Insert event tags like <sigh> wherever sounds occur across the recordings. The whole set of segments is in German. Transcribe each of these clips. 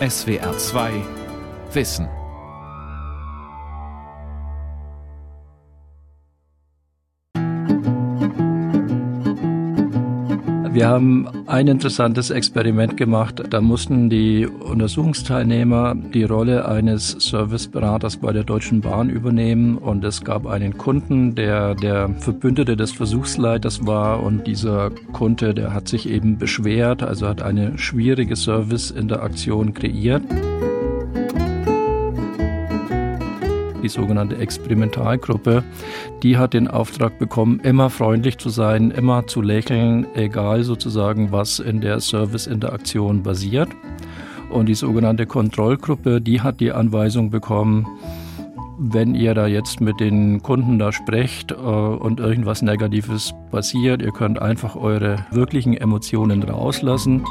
SWR 2 Wissen. Wir haben ein interessantes Experiment gemacht. Da mussten die Untersuchungsteilnehmer die Rolle eines Serviceberaters bei der Deutschen Bahn übernehmen und es gab einen Kunden, der der Verbündete des Versuchsleiters war und dieser Kunde, der hat sich eben beschwert, also hat eine schwierige Serviceinteraktion kreiert. Die sogenannte Experimentalgruppe, die hat den Auftrag bekommen, immer freundlich zu sein, immer zu lächeln, egal sozusagen, was in der Serviceinteraktion basiert. Und die sogenannte Kontrollgruppe, die hat die Anweisung bekommen, wenn ihr da jetzt mit den Kunden da sprecht äh, und irgendwas Negatives passiert, ihr könnt einfach eure wirklichen Emotionen rauslassen.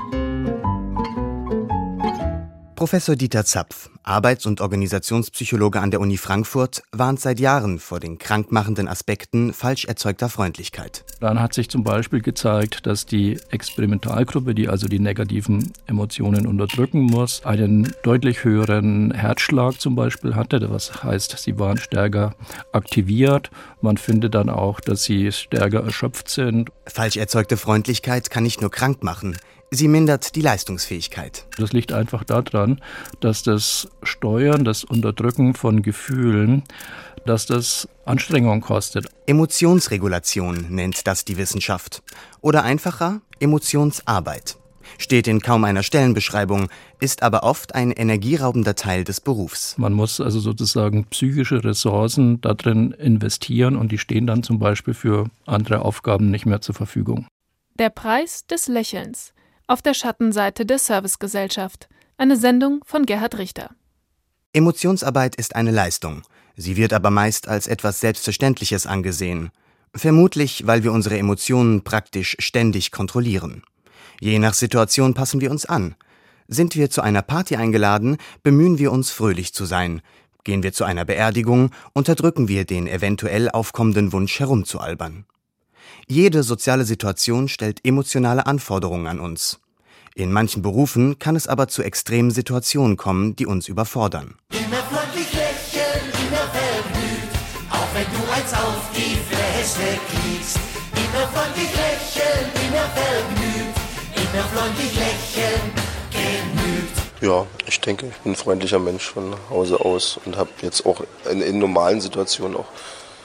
Professor Dieter Zapf, Arbeits- und Organisationspsychologe an der Uni Frankfurt, warnt seit Jahren vor den krankmachenden Aspekten falsch erzeugter Freundlichkeit. Dann hat sich zum Beispiel gezeigt, dass die Experimentalgruppe, die also die negativen Emotionen unterdrücken muss, einen deutlich höheren Herzschlag zum Beispiel hatte. Was heißt, sie waren stärker aktiviert. Man findet dann auch, dass sie stärker erschöpft sind. Falsch erzeugte Freundlichkeit kann nicht nur krank machen. Sie mindert die Leistungsfähigkeit. Das liegt einfach daran, dass das Steuern, das Unterdrücken von Gefühlen, dass das Anstrengung kostet. Emotionsregulation nennt das die Wissenschaft. Oder einfacher Emotionsarbeit. Steht in kaum einer Stellenbeschreibung, ist aber oft ein energieraubender Teil des Berufs. Man muss also sozusagen psychische Ressourcen darin investieren und die stehen dann zum Beispiel für andere Aufgaben nicht mehr zur Verfügung. Der Preis des Lächelns auf der Schattenseite der Servicegesellschaft. Eine Sendung von Gerhard Richter. Emotionsarbeit ist eine Leistung. Sie wird aber meist als etwas Selbstverständliches angesehen. Vermutlich, weil wir unsere Emotionen praktisch ständig kontrollieren. Je nach Situation passen wir uns an. Sind wir zu einer Party eingeladen, bemühen wir uns fröhlich zu sein. Gehen wir zu einer Beerdigung, unterdrücken wir den eventuell aufkommenden Wunsch herumzualbern. Jede soziale Situation stellt emotionale Anforderungen an uns. In manchen Berufen kann es aber zu extremen Situationen kommen, die uns überfordern. Immer freundlich lächeln, immer vergnügt, auch wenn du eins auf die Fresse kriegst. Immer freundlich lächeln, immer vergnügt, immer freundlich lächeln, genügt. Ja, ich denke, ich bin ein freundlicher Mensch von Hause aus und habe jetzt auch in, in normalen Situationen auch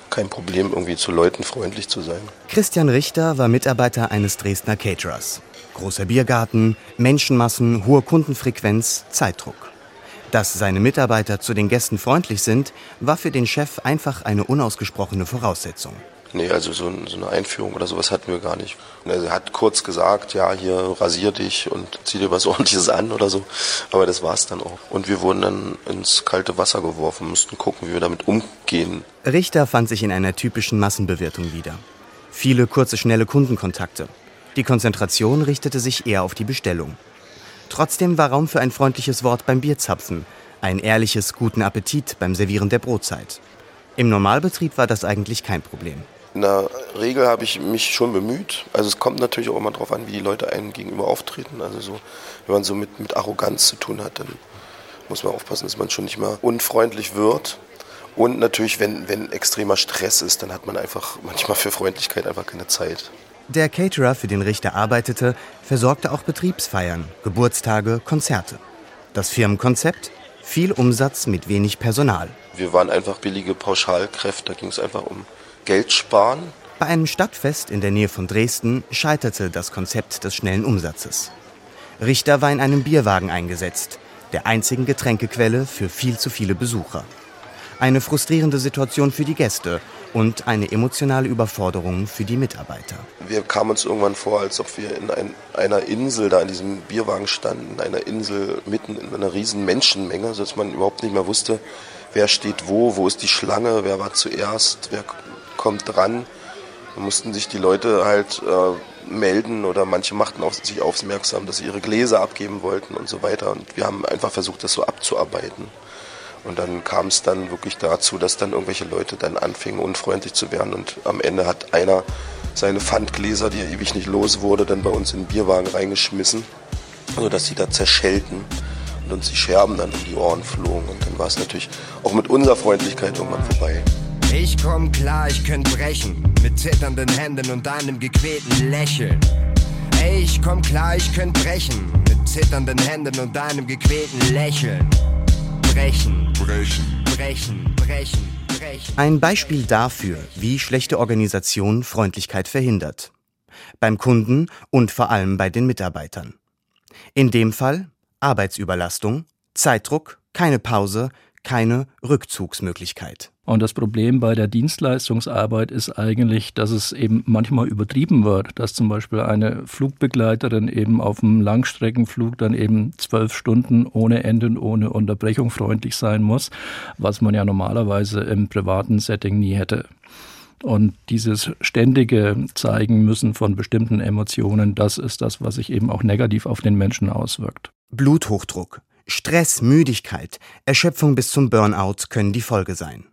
kein Problem, irgendwie zu Leuten freundlich zu sein. Christian Richter war Mitarbeiter eines Dresdner Caterers. Großer Biergarten, Menschenmassen, hohe Kundenfrequenz, Zeitdruck. Dass seine Mitarbeiter zu den Gästen freundlich sind, war für den Chef einfach eine unausgesprochene Voraussetzung. Nee, also so, so, eine Einführung oder sowas hatten wir gar nicht. Er hat kurz gesagt, ja, hier rasier dich und zieh dir was <laughs> ordentliches an oder so. Aber das war's dann auch. Und wir wurden dann ins kalte Wasser geworfen, mussten gucken, wie wir damit umgehen. Richter fand sich in einer typischen Massenbewirtung wieder. Viele kurze, schnelle Kundenkontakte. Die Konzentration richtete sich eher auf die Bestellung. Trotzdem war Raum für ein freundliches Wort beim Bierzapfen, ein ehrliches guten Appetit beim Servieren der Brotzeit. Im Normalbetrieb war das eigentlich kein Problem. In der Regel habe ich mich schon bemüht. Also es kommt natürlich auch immer darauf an, wie die Leute einem gegenüber auftreten. Also so, wenn man so mit, mit Arroganz zu tun hat, dann muss man aufpassen, dass man schon nicht mal unfreundlich wird. Und natürlich, wenn, wenn extremer Stress ist, dann hat man einfach manchmal für Freundlichkeit einfach keine Zeit. Der Caterer, für den Richter arbeitete, versorgte auch Betriebsfeiern, Geburtstage, Konzerte. Das Firmenkonzept? Viel Umsatz mit wenig Personal. Wir waren einfach billige Pauschalkräfte, da ging es einfach um Geld sparen. Bei einem Stadtfest in der Nähe von Dresden scheiterte das Konzept des schnellen Umsatzes. Richter war in einem Bierwagen eingesetzt, der einzigen Getränkequelle für viel zu viele Besucher. Eine frustrierende Situation für die Gäste und eine emotionale Überforderung für die Mitarbeiter. Wir kamen uns irgendwann vor, als ob wir in ein, einer Insel, da in diesem Bierwagen standen, in einer Insel mitten in einer riesen Menschenmenge, sodass man überhaupt nicht mehr wusste, wer steht wo, wo ist die Schlange, wer war zuerst, wer kommt dran. Da mussten sich die Leute halt äh, melden oder manche machten auch sich aufmerksam, dass sie ihre Gläser abgeben wollten und so weiter. Und wir haben einfach versucht, das so abzuarbeiten. Und dann kam es dann wirklich dazu, dass dann irgendwelche Leute dann anfingen, unfreundlich zu werden. Und am Ende hat einer seine Pfandgläser, die er ewig nicht los wurde, dann bei uns in den Bierwagen reingeschmissen, sodass sie da zerschellten. und uns die Scherben dann um die Ohren flogen. Und dann war es natürlich auch mit unserer Freundlichkeit irgendwann vorbei. Ich komm klar, ich könnt brechen, mit zitternden Händen und einem gequälten Lächeln. Ey, ich komm klar, ich könnt brechen, mit zitternden Händen und einem gequälten Lächeln. Brechen, brechen, brechen, brechen, brechen. Ein Beispiel dafür, wie schlechte Organisation Freundlichkeit verhindert. Beim Kunden und vor allem bei den Mitarbeitern. In dem Fall Arbeitsüberlastung, Zeitdruck, keine Pause, keine Rückzugsmöglichkeit. Und das Problem bei der Dienstleistungsarbeit ist eigentlich, dass es eben manchmal übertrieben wird, dass zum Beispiel eine Flugbegleiterin eben auf einem Langstreckenflug dann eben zwölf Stunden ohne Ende und ohne Unterbrechung freundlich sein muss, was man ja normalerweise im privaten Setting nie hätte. Und dieses ständige Zeigen müssen von bestimmten Emotionen, das ist das, was sich eben auch negativ auf den Menschen auswirkt. Bluthochdruck, Stress, Müdigkeit, Erschöpfung bis zum Burnout können die Folge sein.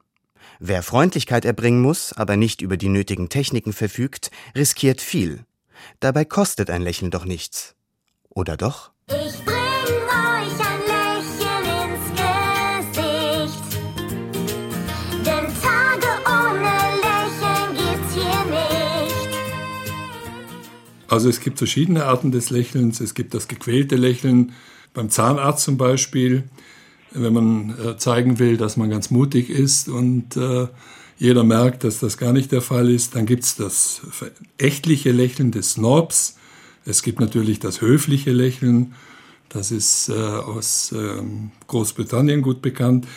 Wer Freundlichkeit erbringen muss, aber nicht über die nötigen Techniken verfügt, riskiert viel. Dabei kostet ein Lächeln doch nichts. Oder doch? Ich bring euch ein Lächeln ins Gesicht. Denn Tage ohne Lächeln gibt's hier nicht. Also es gibt verschiedene Arten des Lächelns. Es gibt das gequälte Lächeln beim Zahnarzt zum Beispiel, wenn man äh, zeigen will, dass man ganz mutig ist und äh, jeder merkt, dass das gar nicht der Fall ist. Dann gibt es das echtliche Lächeln des Snobs. Es gibt natürlich das höfliche Lächeln. Das ist äh, aus ähm, Großbritannien gut bekannt.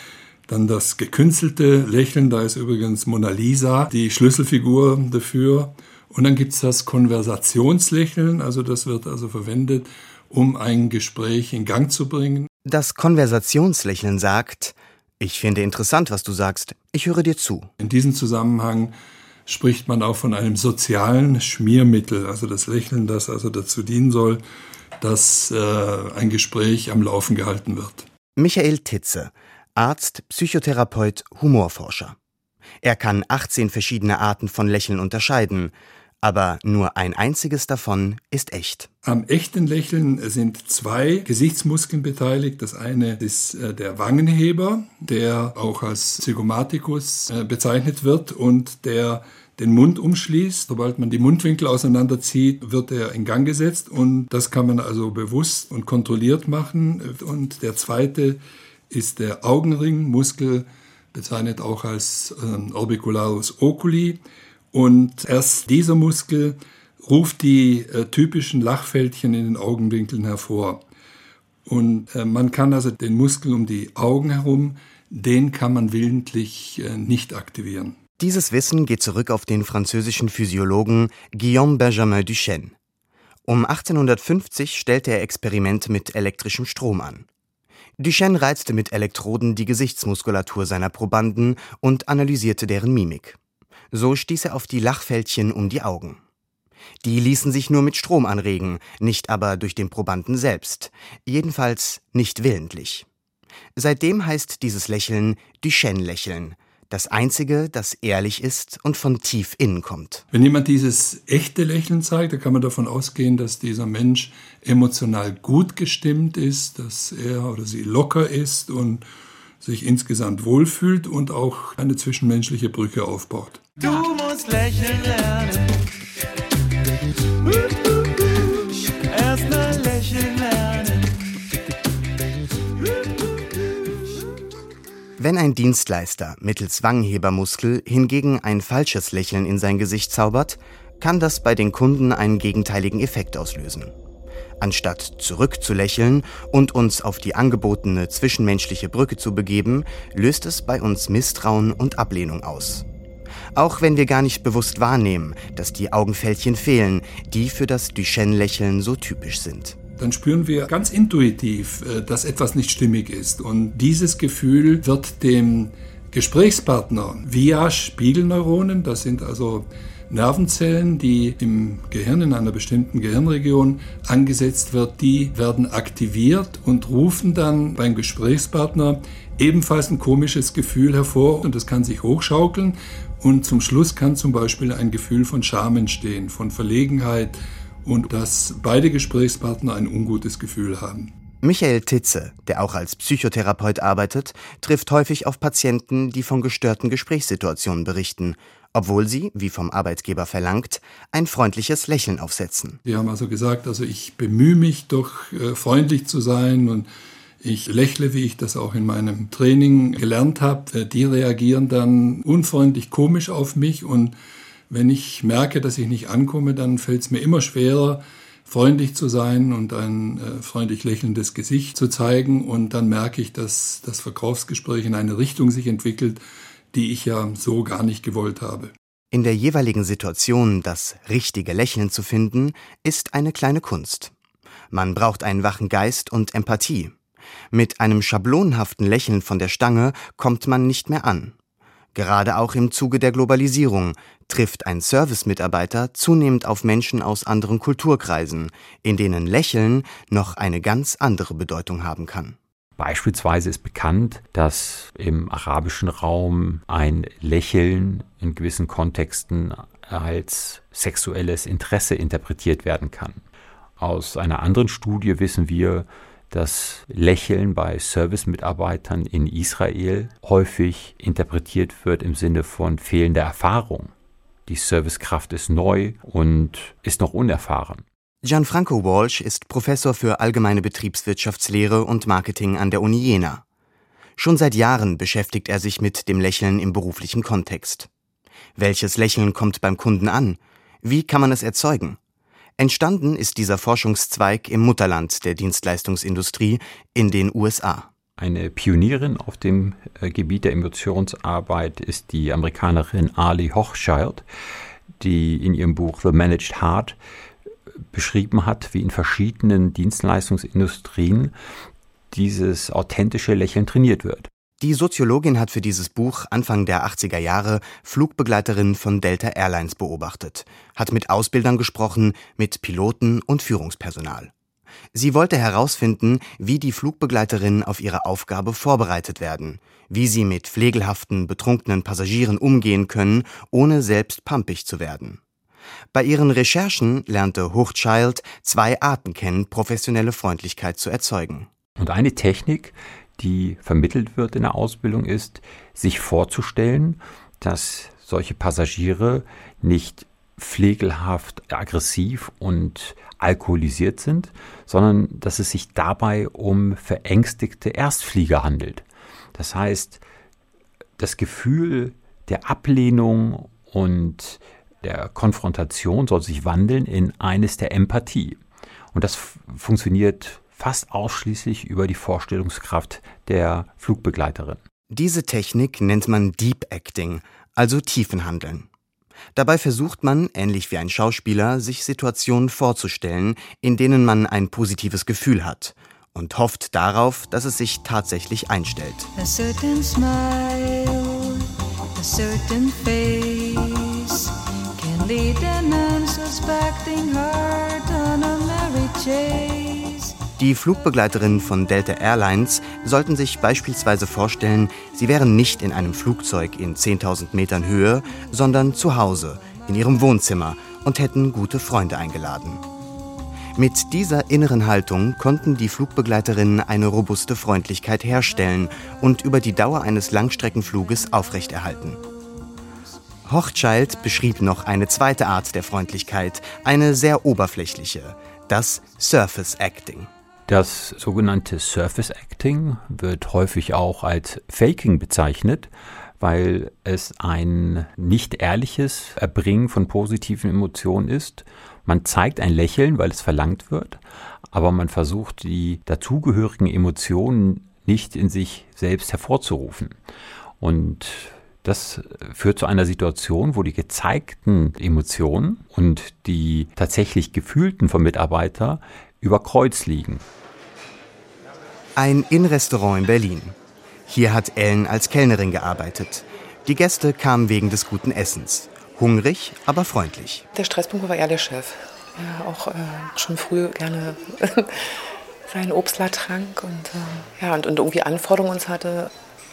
Dann das gekünstelte Lächeln, da ist übrigens Mona Lisa die Schlüsselfigur dafür. Und dann gibt es das Konversationslächeln, also das wird also verwendet, um ein Gespräch in Gang zu bringen. Das Konversationslächeln sagt, ich finde interessant, was du sagst, ich höre dir zu. In diesem Zusammenhang spricht man auch von einem sozialen Schmiermittel, also das Lächeln, das also dazu dienen soll, dass äh, ein Gespräch am Laufen gehalten wird. Michael Titze, Arzt, Psychotherapeut, Humorforscher. Er kann 18 verschiedene Arten von Lächeln unterscheiden, aber nur ein einziges davon ist echt. Am echten Lächeln sind zwei Gesichtsmuskeln beteiligt. Das eine ist äh, der Wangenheber, der auch als Zygomaticus äh, bezeichnet wird und der den Mund umschließt. Sobald man die Mundwinkel auseinanderzieht, wird er in Gang gesetzt und das kann man also bewusst und kontrolliert machen. Und der zweite ist der Augenringmuskel, bezeichnet auch als ähm, Orbicularis oculi. Und erst dieser Muskel ruft die äh, typischen Lachfältchen in den Augenwinkeln hervor. Und äh, man kann also den Muskel um die Augen herum, den kann man willentlich äh, nicht aktivieren. Dieses Wissen geht zurück auf den französischen Physiologen Guillaume Benjamin Duchenne. Um 1850 stellte er Experimente mit elektrischem Strom an. Duchenne reizte mit Elektroden die Gesichtsmuskulatur seiner Probanden und analysierte deren Mimik. So stieß er auf die Lachfältchen um die Augen. Die ließen sich nur mit Strom anregen, nicht aber durch den Probanden selbst, jedenfalls nicht willentlich. Seitdem heißt dieses Lächeln Duchenne-Lächeln, das einzige, das ehrlich ist und von tief innen kommt. Wenn jemand dieses echte Lächeln zeigt, dann kann man davon ausgehen, dass dieser Mensch emotional gut gestimmt ist, dass er oder sie locker ist und sich insgesamt wohlfühlt und auch eine zwischenmenschliche Brücke aufbaut. Du musst lächeln lernen. Erst mal lächeln lernen. Wenn ein Dienstleister mittels Wangenhebermuskel hingegen ein falsches Lächeln in sein Gesicht zaubert, kann das bei den Kunden einen gegenteiligen Effekt auslösen. Anstatt zurückzulächeln und uns auf die angebotene zwischenmenschliche Brücke zu begeben, löst es bei uns Misstrauen und Ablehnung aus. Auch wenn wir gar nicht bewusst wahrnehmen, dass die Augenfältchen fehlen, die für das Duchenne-Lächeln so typisch sind. Dann spüren wir ganz intuitiv, äh, dass etwas nicht stimmig ist. Und dieses Gefühl wird dem Gesprächspartner via Spiegelneuronen, das sind also Nervenzellen, die im Gehirn in einer bestimmten Gehirnregion angesetzt wird, die werden aktiviert und rufen dann beim Gesprächspartner ebenfalls ein komisches Gefühl hervor und das kann sich hochschaukeln und zum Schluss kann zum Beispiel ein Gefühl von Scham entstehen, von Verlegenheit und dass beide Gesprächspartner ein ungutes Gefühl haben. Michael Titze, der auch als Psychotherapeut arbeitet, trifft häufig auf Patienten, die von gestörten Gesprächssituationen berichten, obwohl sie, wie vom Arbeitgeber verlangt, ein freundliches Lächeln aufsetzen. Die haben also gesagt, also ich bemühe mich doch äh, freundlich zu sein und ich lächle, wie ich das auch in meinem Training gelernt habe. Äh, die reagieren dann unfreundlich komisch auf mich und wenn ich merke, dass ich nicht ankomme, dann fällt es mir immer schwerer, freundlich zu sein und ein äh, freundlich lächelndes Gesicht zu zeigen. Und dann merke ich, dass das Verkaufsgespräch in eine Richtung sich entwickelt, die ich ja so gar nicht gewollt habe. In der jeweiligen Situation das richtige Lächeln zu finden, ist eine kleine Kunst. Man braucht einen wachen Geist und Empathie. Mit einem schablonhaften Lächeln von der Stange kommt man nicht mehr an. Gerade auch im Zuge der Globalisierung trifft ein Servicemitarbeiter zunehmend auf Menschen aus anderen Kulturkreisen, in denen Lächeln noch eine ganz andere Bedeutung haben kann. Beispielsweise ist bekannt, dass im arabischen Raum ein Lächeln in gewissen Kontexten als sexuelles Interesse interpretiert werden kann. Aus einer anderen Studie wissen wir, dass Lächeln bei Servicemitarbeitern in Israel häufig interpretiert wird im Sinne von fehlender Erfahrung. Die Servicekraft ist neu und ist noch unerfahren. Gianfranco Walsh ist Professor für allgemeine Betriebswirtschaftslehre und Marketing an der Uni Jena. Schon seit Jahren beschäftigt er sich mit dem Lächeln im beruflichen Kontext. Welches Lächeln kommt beim Kunden an? Wie kann man es erzeugen? Entstanden ist dieser Forschungszweig im Mutterland der Dienstleistungsindustrie in den USA. Eine Pionierin auf dem äh, Gebiet der Emotionsarbeit ist die Amerikanerin Ali Hochschild, die in ihrem Buch The Managed Heart beschrieben hat, wie in verschiedenen Dienstleistungsindustrien dieses authentische Lächeln trainiert wird. Die Soziologin hat für dieses Buch Anfang der 80er Jahre Flugbegleiterinnen von Delta Airlines beobachtet, hat mit Ausbildern gesprochen, mit Piloten und Führungspersonal. Sie wollte herausfinden, wie die Flugbegleiterinnen auf ihre Aufgabe vorbereitet werden, wie sie mit pflegelhaften, betrunkenen Passagieren umgehen können, ohne selbst pampig zu werden. Bei ihren Recherchen lernte Hochschild zwei Arten kennen, professionelle Freundlichkeit zu erzeugen. Und eine Technik, die vermittelt wird in der Ausbildung, ist, sich vorzustellen, dass solche Passagiere nicht pflegelhaft, aggressiv und alkoholisiert sind, sondern dass es sich dabei um verängstigte Erstflieger handelt. Das heißt, das Gefühl der Ablehnung und der Konfrontation soll sich wandeln in eines der Empathie. Und das funktioniert fast ausschließlich über die Vorstellungskraft der Flugbegleiterin. Diese Technik nennt man Deep Acting, also Tiefenhandeln. Dabei versucht man, ähnlich wie ein Schauspieler, sich Situationen vorzustellen, in denen man ein positives Gefühl hat und hofft darauf, dass es sich tatsächlich einstellt. A certain smile, a certain face Die Flugbegleiterinnen von Delta Airlines sollten sich beispielsweise vorstellen, sie wären nicht in einem Flugzeug in 10.000 Metern Höhe, sondern zu Hause, in ihrem Wohnzimmer und hätten gute Freunde eingeladen. Mit dieser inneren Haltung konnten die Flugbegleiterinnen eine robuste Freundlichkeit herstellen und über die Dauer eines Langstreckenfluges aufrechterhalten. Hochschild beschrieb noch eine zweite Art der Freundlichkeit, eine sehr oberflächliche, das Surface Acting. Das sogenannte Surface Acting wird häufig auch als Faking bezeichnet, weil es ein nicht ehrliches Erbringen von positiven Emotionen ist. Man zeigt ein Lächeln, weil es verlangt wird, aber man versucht die dazugehörigen Emotionen nicht in sich selbst hervorzurufen. Und das führt zu einer Situation, wo die gezeigten Emotionen und die tatsächlich gefühlten vom Mitarbeiter über Kreuz liegen. Ein Innenrestaurant in Berlin. Hier hat Ellen als Kellnerin gearbeitet. Die Gäste kamen wegen des guten Essens. Hungrig, aber freundlich. Der Stresspunkt war eher der Chef. Ja, auch äh, schon früh gerne <laughs> seinen Obstler trank und, äh, ja, und, und irgendwie Anforderungen uns hatte,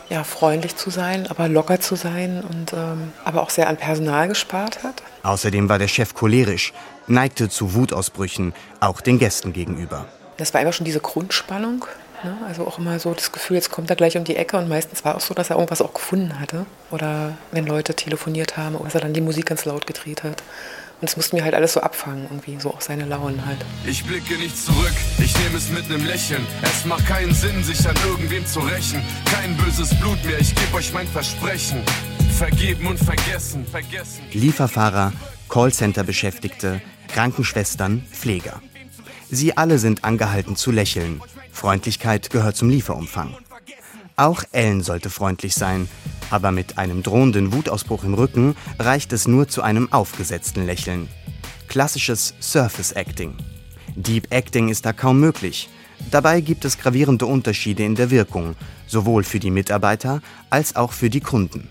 ja, freundlich zu sein, aber locker zu sein und ähm, aber auch sehr an Personal gespart hat. Außerdem war der Chef cholerisch, neigte zu Wutausbrüchen, auch den Gästen gegenüber. Das war einfach schon diese Grundspannung. Ne? Also auch immer so das Gefühl, jetzt kommt er gleich um die Ecke und meistens war auch so, dass er irgendwas auch gefunden hatte. Oder wenn Leute telefoniert haben, dass er dann die Musik ganz laut gedreht hat. Und es mussten wir halt alles so abfangen, irgendwie, so auch seine Launen halt. Ich blicke nicht zurück, ich nehme es mit nem Lächeln. Es macht keinen Sinn, sich an irgendwem zu rächen. Kein böses Blut mehr, ich gebe euch mein Versprechen. Vergeben und vergessen, vergessen. Lieferfahrer, Callcenter-Beschäftigte, Krankenschwestern, Pfleger. Sie alle sind angehalten zu lächeln. Freundlichkeit gehört zum Lieferumfang. Auch Ellen sollte freundlich sein, aber mit einem drohenden Wutausbruch im Rücken reicht es nur zu einem aufgesetzten Lächeln. Klassisches Surface Acting. Deep Acting ist da kaum möglich. Dabei gibt es gravierende Unterschiede in der Wirkung, sowohl für die Mitarbeiter als auch für die Kunden.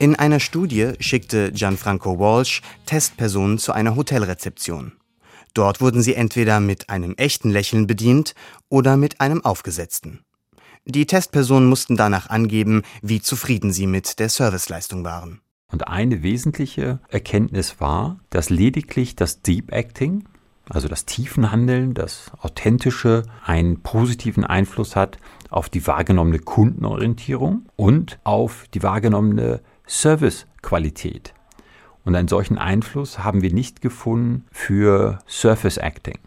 In einer Studie schickte Gianfranco Walsh Testpersonen zu einer Hotelrezeption. Dort wurden sie entweder mit einem echten Lächeln bedient oder mit einem aufgesetzten. Die Testpersonen mussten danach angeben, wie zufrieden sie mit der Serviceleistung waren. Und eine wesentliche Erkenntnis war, dass lediglich das Deep Acting, also das Tiefenhandeln, das Authentische, einen positiven Einfluss hat auf die wahrgenommene Kundenorientierung und auf die wahrgenommene Servicequalität. Und einen solchen Einfluss haben wir nicht gefunden für Surface Acting.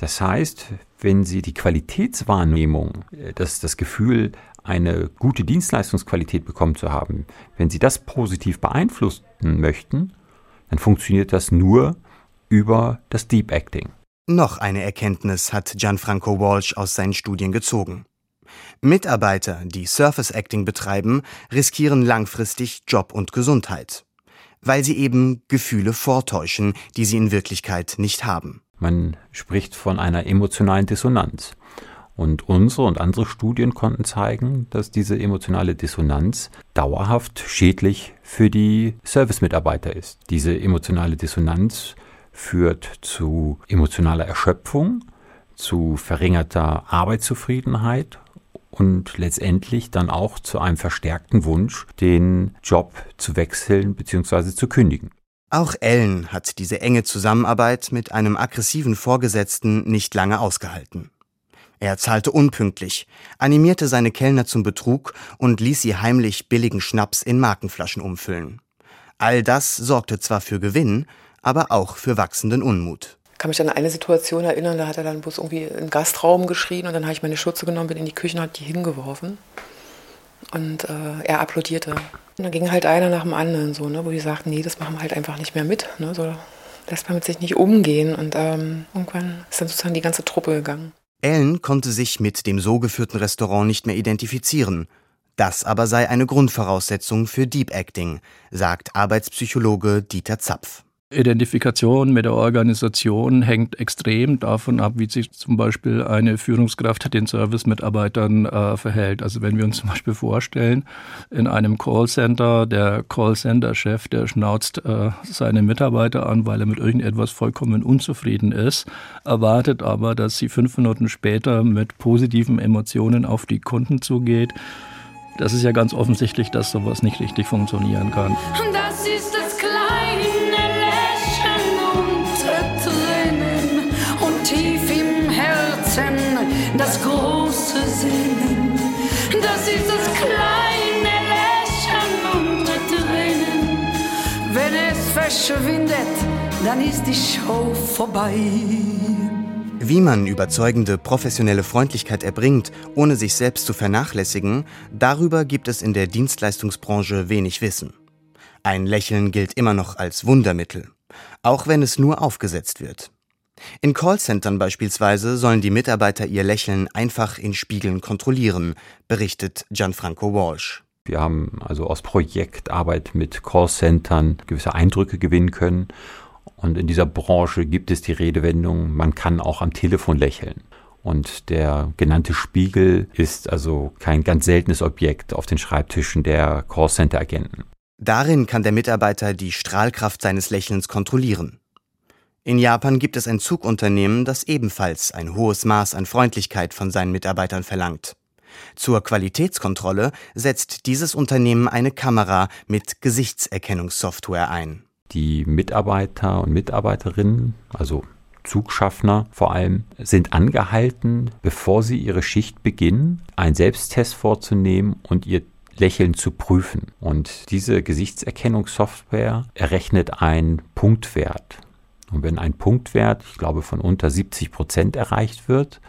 Das heißt, wenn Sie die Qualitätswahrnehmung, äh, das, das Gefühl, eine gute Dienstleistungsqualität bekommen zu haben, wenn Sie das positiv beeinflussen möchten, dann funktioniert das nur über das Deep Acting. Noch eine Erkenntnis hat Gianfranco Walsh aus seinen Studien gezogen. Mitarbeiter, die Surface Acting betreiben, riskieren langfristig Job und Gesundheit, weil sie eben Gefühle vortäuschen, die sie in Wirklichkeit nicht haben. Man spricht von einer emotionalen Dissonanz. Und unsere und andere Studien konnten zeigen, dass diese emotionale Dissonanz dauerhaft schädlich für die Servicemitarbeiter ist. Diese emotionale Dissonanz führt zu emotionaler Erschöpfung, zu verringerter Arbeitszufriedenheit und letztendlich dann auch zu einem verstärkten Wunsch, den Job zu wechseln bzw. zu kündigen. Auch Ellen hat diese enge Zusammenarbeit mit einem aggressiven Vorgesetzten nicht lange ausgehalten. Er zahlte unpünktlich, animierte seine Kellner zum Betrug und ließ sie heimlich billigen Schnaps in Markenflaschen umfüllen. All das sorgte zwar für Gewinn, aber auch für wachsenden Unmut. Ich kann mich an eine Situation erinnern, da hat er dann bloß irgendwie im Gastraum geschrien und dann habe ich meine Schürze genommen, bin in die Küche und habe die hingeworfen. Und äh, er applaudierte. Und da ging halt einer nach dem anderen so, ne, wo die sagten, nee, das machen wir halt einfach nicht mehr mit. Ne, so lässt man mit sich nicht umgehen. Und ähm, irgendwann ist dann sozusagen die ganze Truppe gegangen. Ellen konnte sich mit dem so geführten Restaurant nicht mehr identifizieren. Das aber sei eine Grundvoraussetzung für Deep Acting, sagt Arbeitspsychologe Dieter Zapf. Identifikation mit der Organisation hängt extrem davon ab, wie sich zum Beispiel eine Führungskraft den Service-Mitarbeitern äh, verhält. Also wenn wir uns zum Beispiel vorstellen, in einem Callcenter, der Callcenter-Chef, der schnauzt äh, seine Mitarbeiter an, weil er mit irgendetwas vollkommen unzufrieden ist, erwartet aber, dass sie fünf Minuten später mit positiven Emotionen auf die Kunden zugeht. Das ist ja ganz offensichtlich, dass sowas nicht richtig funktionieren kann. Das ist die Show vorbei. Wie man überzeugende professionelle Freundlichkeit erbringt, ohne sich selbst zu vernachlässigen, darüber gibt es in der Dienstleistungsbranche wenig Wissen. Ein Lächeln gilt immer noch als Wundermittel, auch wenn es nur aufgesetzt wird. In Callcentern beispielsweise sollen die Mitarbeiter ihr Lächeln einfach in Spiegeln kontrollieren, berichtet Gianfranco Walsh. Wir haben also aus Projektarbeit mit Callcentern gewisse Eindrücke gewinnen können. Und in dieser Branche gibt es die Redewendung, man kann auch am Telefon lächeln. Und der genannte Spiegel ist also kein ganz seltenes Objekt auf den Schreibtischen der Callcenter-Agenten. Darin kann der Mitarbeiter die Strahlkraft seines Lächelns kontrollieren. In Japan gibt es ein Zugunternehmen, das ebenfalls ein hohes Maß an Freundlichkeit von seinen Mitarbeitern verlangt. Zur Qualitätskontrolle setzt dieses Unternehmen eine Kamera mit Gesichtserkennungssoftware ein. Die Mitarbeiter und Mitarbeiterinnen, also Zugschaffner vor allem sind angehalten, bevor sie ihre Schicht beginnen, einen Selbsttest vorzunehmen und ihr Lächeln zu prüfen. Und diese Gesichtserkennungssoftware errechnet einen Punktwert. Und wenn ein Punktwert, ich glaube, von unter 70 Prozent erreicht wird,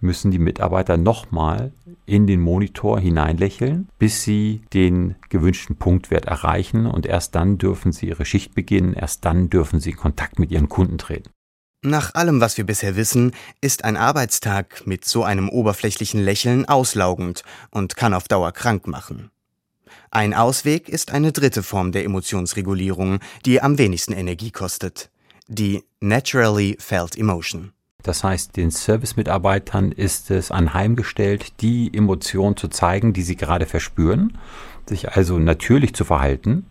müssen die Mitarbeiter nochmal in den Monitor hineinlächeln, bis sie den gewünschten Punktwert erreichen und erst dann dürfen sie ihre Schicht beginnen, erst dann dürfen sie in Kontakt mit ihren Kunden treten. Nach allem, was wir bisher wissen, ist ein Arbeitstag mit so einem oberflächlichen Lächeln auslaugend und kann auf Dauer krank machen. Ein Ausweg ist eine dritte Form der Emotionsregulierung, die am wenigsten Energie kostet. Die Naturally Felt Emotion. Das heißt, den Service-Mitarbeitern ist es anheimgestellt, die Emotionen zu zeigen, die sie gerade verspüren, sich also natürlich zu verhalten.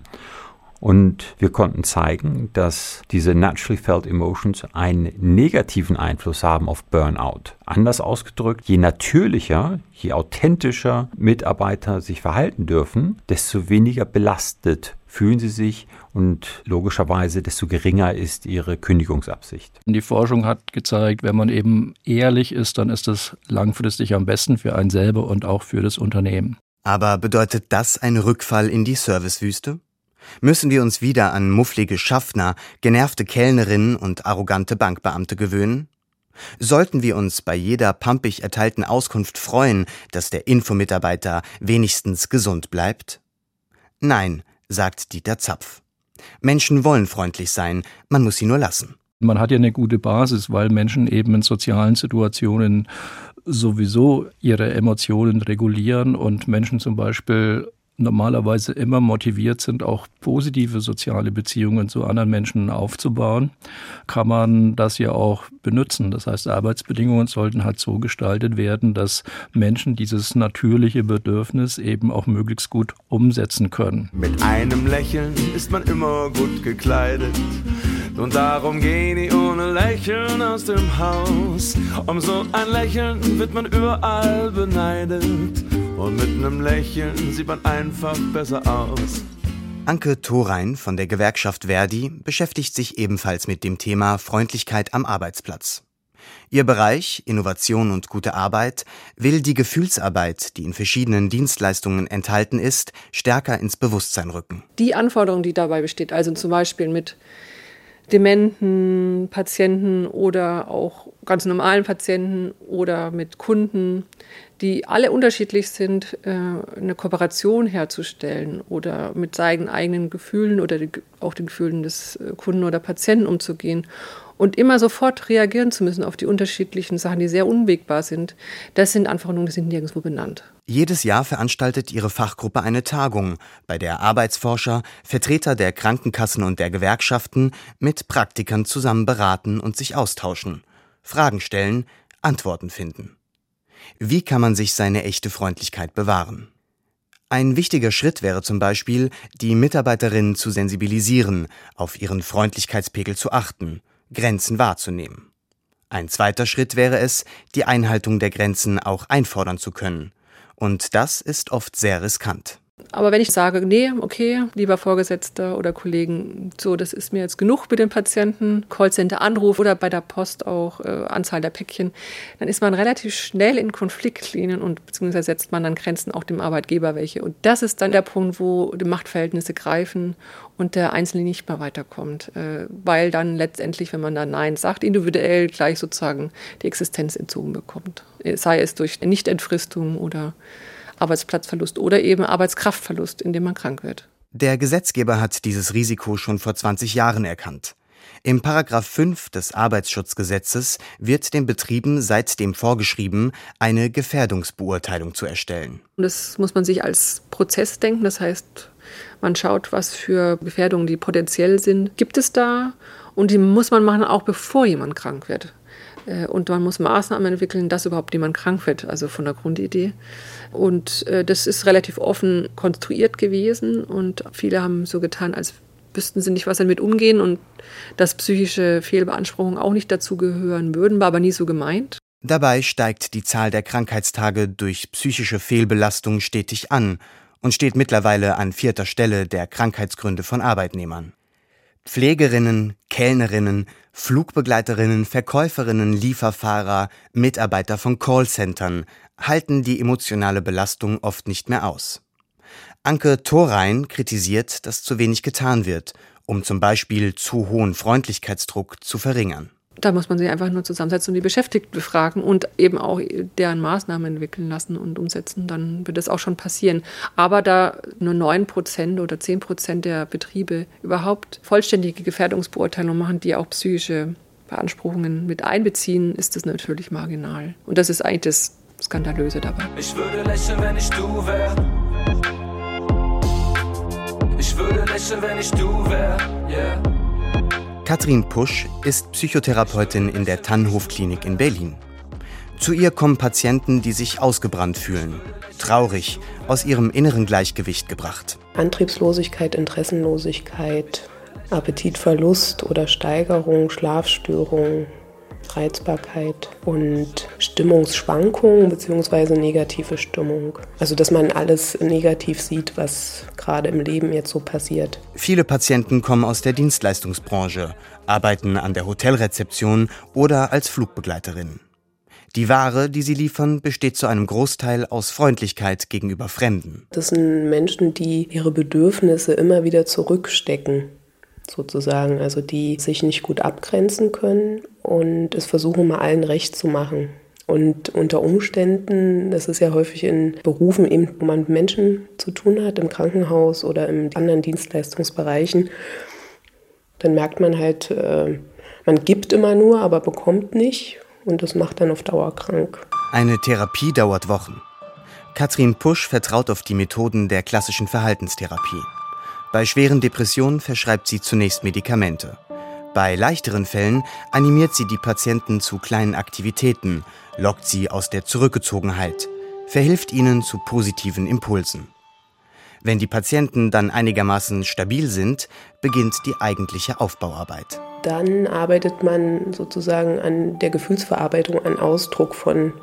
Und wir konnten zeigen, dass diese naturally felt emotions einen negativen Einfluss haben auf Burnout. Anders ausgedrückt, je natürlicher, je authentischer Mitarbeiter sich verhalten dürfen, desto weniger belastet fühlen sie sich und logischerweise desto geringer ist ihre Kündigungsabsicht. Die Forschung hat gezeigt, wenn man eben ehrlich ist, dann ist das langfristig am besten für einen selber und auch für das Unternehmen. Aber bedeutet das ein Rückfall in die Servicewüste? Müssen wir uns wieder an mufflige Schaffner, genervte Kellnerinnen und arrogante Bankbeamte gewöhnen? Sollten wir uns bei jeder pampig erteilten Auskunft freuen, dass der Infomitarbeiter wenigstens gesund bleibt? Nein, sagt Dieter Zapf. Menschen wollen freundlich sein, man muss sie nur lassen. Man hat ja eine gute Basis, weil Menschen eben in sozialen Situationen sowieso ihre Emotionen regulieren und Menschen zum Beispiel normalerweise immer motiviert sind, auch positive soziale Beziehungen zu anderen Menschen aufzubauen, kann man das ja auch benutzen. Das heißt, Arbeitsbedingungen sollten halt so gestaltet werden, dass Menschen dieses natürliche Bedürfnis eben auch möglichst gut umsetzen können. Mit einem Lächeln ist man immer gut gekleidet. Und darum gehen die ohne Lächeln aus dem Haus. Um so ein Lächeln wird man überall beneidet. Und mit einem Lächeln sieht man einfach besser aus. Anke Thorein von der Gewerkschaft Verdi beschäftigt sich ebenfalls mit dem Thema Freundlichkeit am Arbeitsplatz. Ihr Bereich Innovation und gute Arbeit will die Gefühlsarbeit, die in verschiedenen Dienstleistungen enthalten ist, stärker ins Bewusstsein rücken. Die Anforderung, die dabei besteht, also zum Beispiel mit dementen Patienten oder auch ganz normalen Patienten oder mit Kunden, die alle unterschiedlich sind, äh, eine Kooperation herzustellen oder mit seinen eigenen Gefühlen oder auch den Gefühlen des äh, Kunden oder Patienten umzugehen und immer sofort reagieren zu müssen auf die unterschiedlichen Sachen, die sehr unwegbar sind, das sind Anforderungen, die sind nirgendwo benannt. Jedes Jahr veranstaltet ihre Fachgruppe eine Tagung, bei der Arbeitsforscher, Vertreter der Krankenkassen und der Gewerkschaften mit Praktikern zusammen beraten und sich austauschen, Fragen stellen, Antworten finden. Wie kann man sich seine echte Freundlichkeit bewahren? Ein wichtiger Schritt wäre zum Beispiel, die Mitarbeiterinnen zu sensibilisieren, auf ihren Freundlichkeitspegel zu achten, Grenzen wahrzunehmen. Ein zweiter Schritt wäre es, die Einhaltung der Grenzen auch einfordern zu können. Und das ist oft sehr riskant. Aber wenn ich sage, nee, okay, lieber Vorgesetzter oder Kollegen, so, das ist mir jetzt genug mit den Patienten, Callcenter-Anruf oder bei der Post auch äh, Anzahl der Päckchen, dann ist man relativ schnell in Konfliktlinien und beziehungsweise setzt man dann Grenzen auch dem Arbeitgeber welche. Und das ist dann der Punkt, wo die Machtverhältnisse greifen und der Einzelne nicht mehr weiterkommt, äh, weil dann letztendlich, wenn man da Nein sagt, individuell gleich sozusagen die Existenz entzogen bekommt. Sei es durch Nichtentfristung oder Arbeitsplatzverlust oder eben Arbeitskraftverlust, indem man krank wird. Der Gesetzgeber hat dieses Risiko schon vor 20 Jahren erkannt. Im Paragraph 5 des Arbeitsschutzgesetzes wird den Betrieben seitdem vorgeschrieben, eine Gefährdungsbeurteilung zu erstellen. Das muss man sich als Prozess denken. Das heißt, man schaut, was für Gefährdungen, die potenziell sind, gibt es da. Und die muss man machen, auch bevor jemand krank wird. Äh, und man muss Maßnahmen entwickeln, dass überhaupt jemand krank wird, also von der Grundidee. Und äh, das ist relativ offen konstruiert gewesen und viele haben so getan, als wüssten sie nicht, was damit umgehen und dass psychische Fehlbeanspruchungen auch nicht dazu gehören würden, war aber nie so gemeint. Dabei steigt die Zahl der Krankheitstage durch psychische Fehlbelastung stetig an und steht mittlerweile an vierter Stelle der Krankheitsgründe von Arbeitnehmern. Pflegerinnen, Kellnerinnen, Flugbegleiterinnen, Verkäuferinnen, Lieferfahrer, Mitarbeiter von Callcentern halten die emotionale Belastung oft nicht mehr aus. Anke Thorein kritisiert, dass zu wenig getan wird, um zum Beispiel zu hohen Freundlichkeitsdruck zu verringern. Da muss man sich einfach nur zusammensetzen und die Beschäftigten befragen und eben auch deren Maßnahmen entwickeln lassen und umsetzen. Dann wird das auch schon passieren. Aber da nur 9 Prozent oder 10 Prozent der Betriebe überhaupt vollständige Gefährdungsbeurteilungen machen, die auch psychische Beanspruchungen mit einbeziehen, ist das natürlich marginal. Und das ist eigentlich das Skandalöse dabei. Ich würde lächeln, wenn ich du wär. Ich würde lächeln, wenn ich du wär. Yeah. Katrin Pusch ist Psychotherapeutin in der Tannhof-Klinik in Berlin. Zu ihr kommen Patienten, die sich ausgebrannt fühlen, traurig, aus ihrem inneren Gleichgewicht gebracht. Antriebslosigkeit, Interessenlosigkeit, Appetitverlust oder Steigerung, Schlafstörungen, Reizbarkeit und Stimmungsschwankungen bzw. negative Stimmung. Also dass man alles negativ sieht, was gerade im Leben jetzt so passiert. Viele Patienten kommen aus der Dienstleistungsbranche, arbeiten an der Hotelrezeption oder als Flugbegleiterin. Die Ware, die sie liefern, besteht zu einem Großteil aus Freundlichkeit gegenüber Fremden. Das sind Menschen, die ihre Bedürfnisse immer wieder zurückstecken sozusagen, also die sich nicht gut abgrenzen können und es versuchen mal allen recht zu machen. Und unter Umständen, das ist ja häufig in Berufen, eben, wo man mit Menschen zu tun hat, im Krankenhaus oder in anderen Dienstleistungsbereichen, dann merkt man halt, äh, man gibt immer nur, aber bekommt nicht. Und das macht dann auf Dauer krank. Eine Therapie dauert Wochen. Katrin Pusch vertraut auf die Methoden der klassischen Verhaltenstherapie. Bei schweren Depressionen verschreibt sie zunächst Medikamente. Bei leichteren Fällen animiert sie die Patienten zu kleinen Aktivitäten, lockt sie aus der Zurückgezogenheit, verhilft ihnen zu positiven Impulsen. Wenn die Patienten dann einigermaßen stabil sind, beginnt die eigentliche Aufbauarbeit. Dann arbeitet man sozusagen an der Gefühlsverarbeitung, an Ausdruck von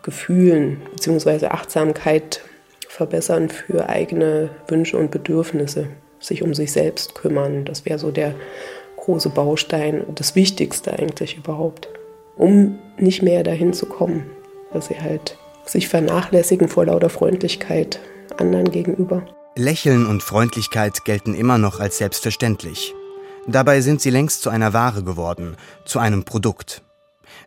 Gefühlen bzw. Achtsamkeit verbessern für eigene Wünsche und Bedürfnisse, sich um sich selbst kümmern. Das wäre so der große Baustein das Wichtigste eigentlich überhaupt, um nicht mehr dahin zu kommen, dass sie halt sich vernachlässigen vor lauter Freundlichkeit anderen gegenüber. Lächeln und Freundlichkeit gelten immer noch als selbstverständlich. Dabei sind sie längst zu einer Ware geworden, zu einem Produkt.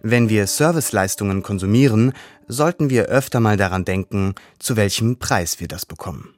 Wenn wir Serviceleistungen konsumieren, sollten wir öfter mal daran denken, zu welchem Preis wir das bekommen.